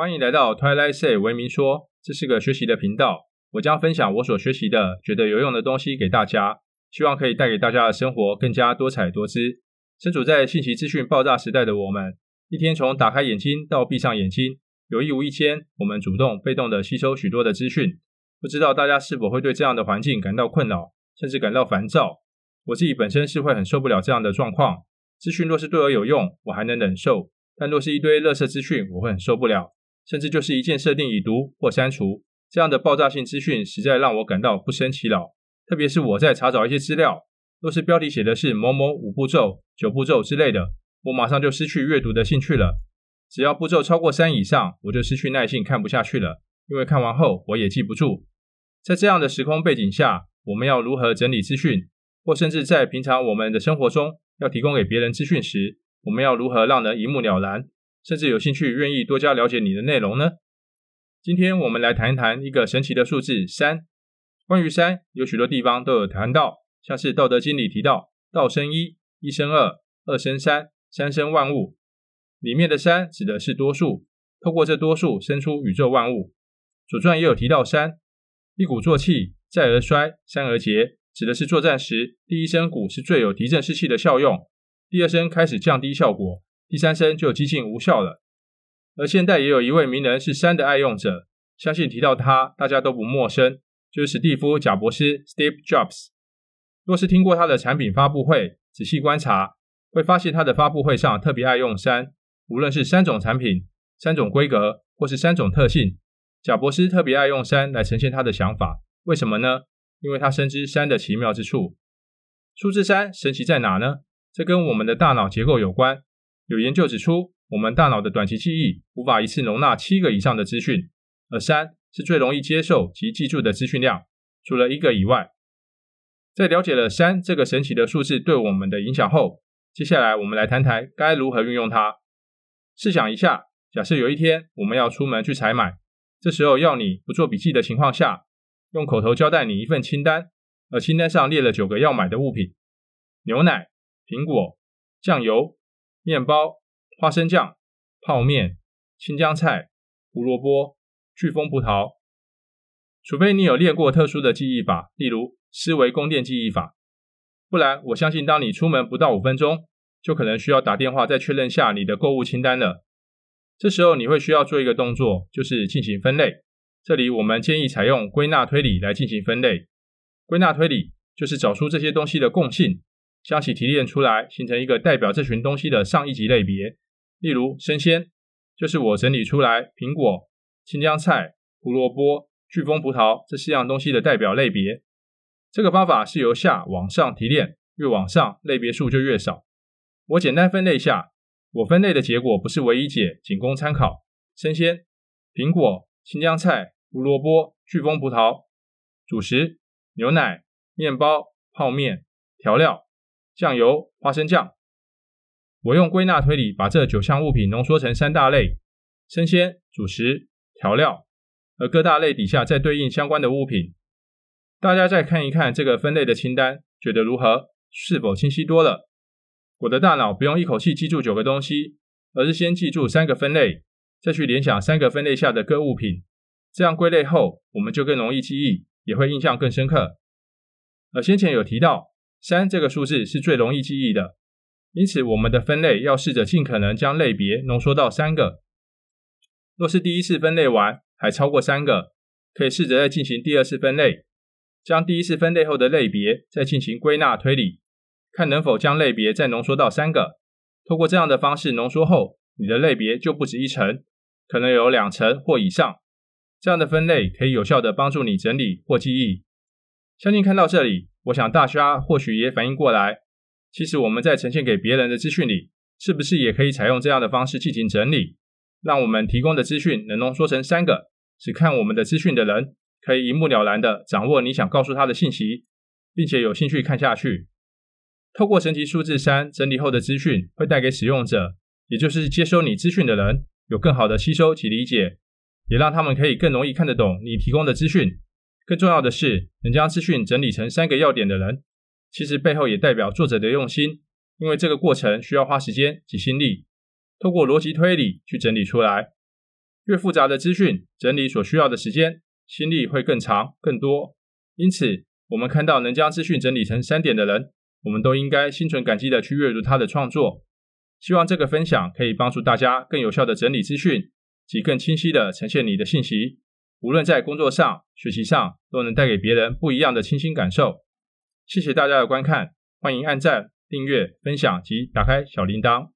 欢迎来到 Twilight Say 文明说，这是个学习的频道。我将分享我所学习的、觉得有用的东西给大家，希望可以带给大家的生活更加多彩多姿。身处在信息资讯爆炸时代的我们，一天从打开眼睛到闭上眼睛，有意无意间，我们主动、被动地吸收许多的资讯。不知道大家是否会对这样的环境感到困扰，甚至感到烦躁？我自己本身是会很受不了这样的状况。资讯若是对我有用，我还能忍受；但若是一堆垃圾资讯，我会很受不了。甚至就是一键设定已读或删除，这样的爆炸性资讯实在让我感到不胜其扰。特别是我在查找一些资料，若是标题写的是某某五步骤、九步骤之类的，我马上就失去阅读的兴趣了。只要步骤超过三以上，我就失去耐性，看不下去了。因为看完后我也记不住。在这样的时空背景下，我们要如何整理资讯，或甚至在平常我们的生活中要提供给别人资讯时，我们要如何让人一目了然？甚至有兴趣、愿意多加了解你的内容呢？今天我们来谈一谈一个神奇的数字三。关于三，有许多地方都有谈到，像是《道德经》里提到“道生一，一生二，二生三，三生万物”。里面的三指的是多数，透过这多数生出宇宙万物。《左传》也有提到三，一鼓作气，再而衰，三而竭，指的是作战时第一声鼓是最有提振士气的效用，第二声开始降低效果。第三声就几近无效了。而现代也有一位名人是三的爱用者，相信提到他，大家都不陌生，就是史蒂夫·贾伯斯 （Steve Jobs）。若是听过他的产品发布会，仔细观察，会发现他的发布会上特别爱用三，无论是三种产品、三种规格，或是三种特性，贾伯斯特别爱用三来呈现他的想法。为什么呢？因为他深知三的奇妙之处。数字三神奇在哪呢？这跟我们的大脑结构有关。有研究指出，我们大脑的短期记忆无法一次容纳七个以上的资讯，而三是最容易接受及记住的资讯量，除了一个以外。在了解了三这个神奇的数字对我们的影响后，接下来我们来谈谈该如何运用它。试想一下，假设有一天我们要出门去采买，这时候要你不做笔记的情况下，用口头交代你一份清单，而清单上列了九个要买的物品：牛奶、苹果、酱油。面包、花生酱、泡面、青江菜、胡萝卜、巨峰葡萄。除非你有练过特殊的记忆法，例如思维宫殿记忆法，不然我相信，当你出门不到五分钟，就可能需要打电话再确认下你的购物清单了。这时候你会需要做一个动作，就是进行分类。这里我们建议采用归纳推理来进行分类。归纳推理就是找出这些东西的共性。将其提炼出来，形成一个代表这群东西的上一级类别。例如，生鲜就是我整理出来苹果、青江菜、胡萝卜、巨峰葡萄这四样东西的代表类别。这个方法是由下往上提炼，越往上类别数就越少。我简单分类下，我分类的结果不是唯一解，仅供参考。生鲜、苹果、青江菜、胡萝卜、巨峰葡萄；主食、牛奶、面包、泡面、调料。酱油、花生酱，我用归纳推理把这九项物品浓缩成三大类：生鲜、主食、调料，而各大类底下再对应相关的物品。大家再看一看这个分类的清单，觉得如何？是否清晰多了？我的大脑不用一口气记住九个东西，而是先记住三个分类，再去联想三个分类下的各物品，这样归类后，我们就更容易记忆，也会印象更深刻。而先前有提到。三这个数字是最容易记忆的，因此我们的分类要试着尽可能将类别浓缩到三个。若是第一次分类完还超过三个，可以试着再进行第二次分类，将第一次分类后的类别再进行归纳推理，看能否将类别再浓缩到三个。透过这样的方式浓缩后，你的类别就不止一层，可能有两层或以上。这样的分类可以有效地帮助你整理或记忆。相信看到这里。我想大家或许也反应过来，其实我们在呈现给别人的资讯里，是不是也可以采用这样的方式进行整理，让我们提供的资讯能浓缩成三个，只看我们的资讯的人可以一目了然地掌握你想告诉他的信息，并且有兴趣看下去。透过神奇数字三整理后的资讯，会带给使用者，也就是接收你资讯的人，有更好的吸收及理解，也让他们可以更容易看得懂你提供的资讯。更重要的是，能将资讯整理成三个要点的人，其实背后也代表作者的用心，因为这个过程需要花时间及心力，透过逻辑推理去整理出来。越复杂的资讯，整理所需要的时间、心力会更长、更多。因此，我们看到能将资讯整理成三点的人，我们都应该心存感激的去阅读他的创作。希望这个分享可以帮助大家更有效的整理资讯，及更清晰的呈现你的信息。无论在工作上、学习上，都能带给别人不一样的清新感受。谢谢大家的观看，欢迎按赞、订阅、分享及打开小铃铛。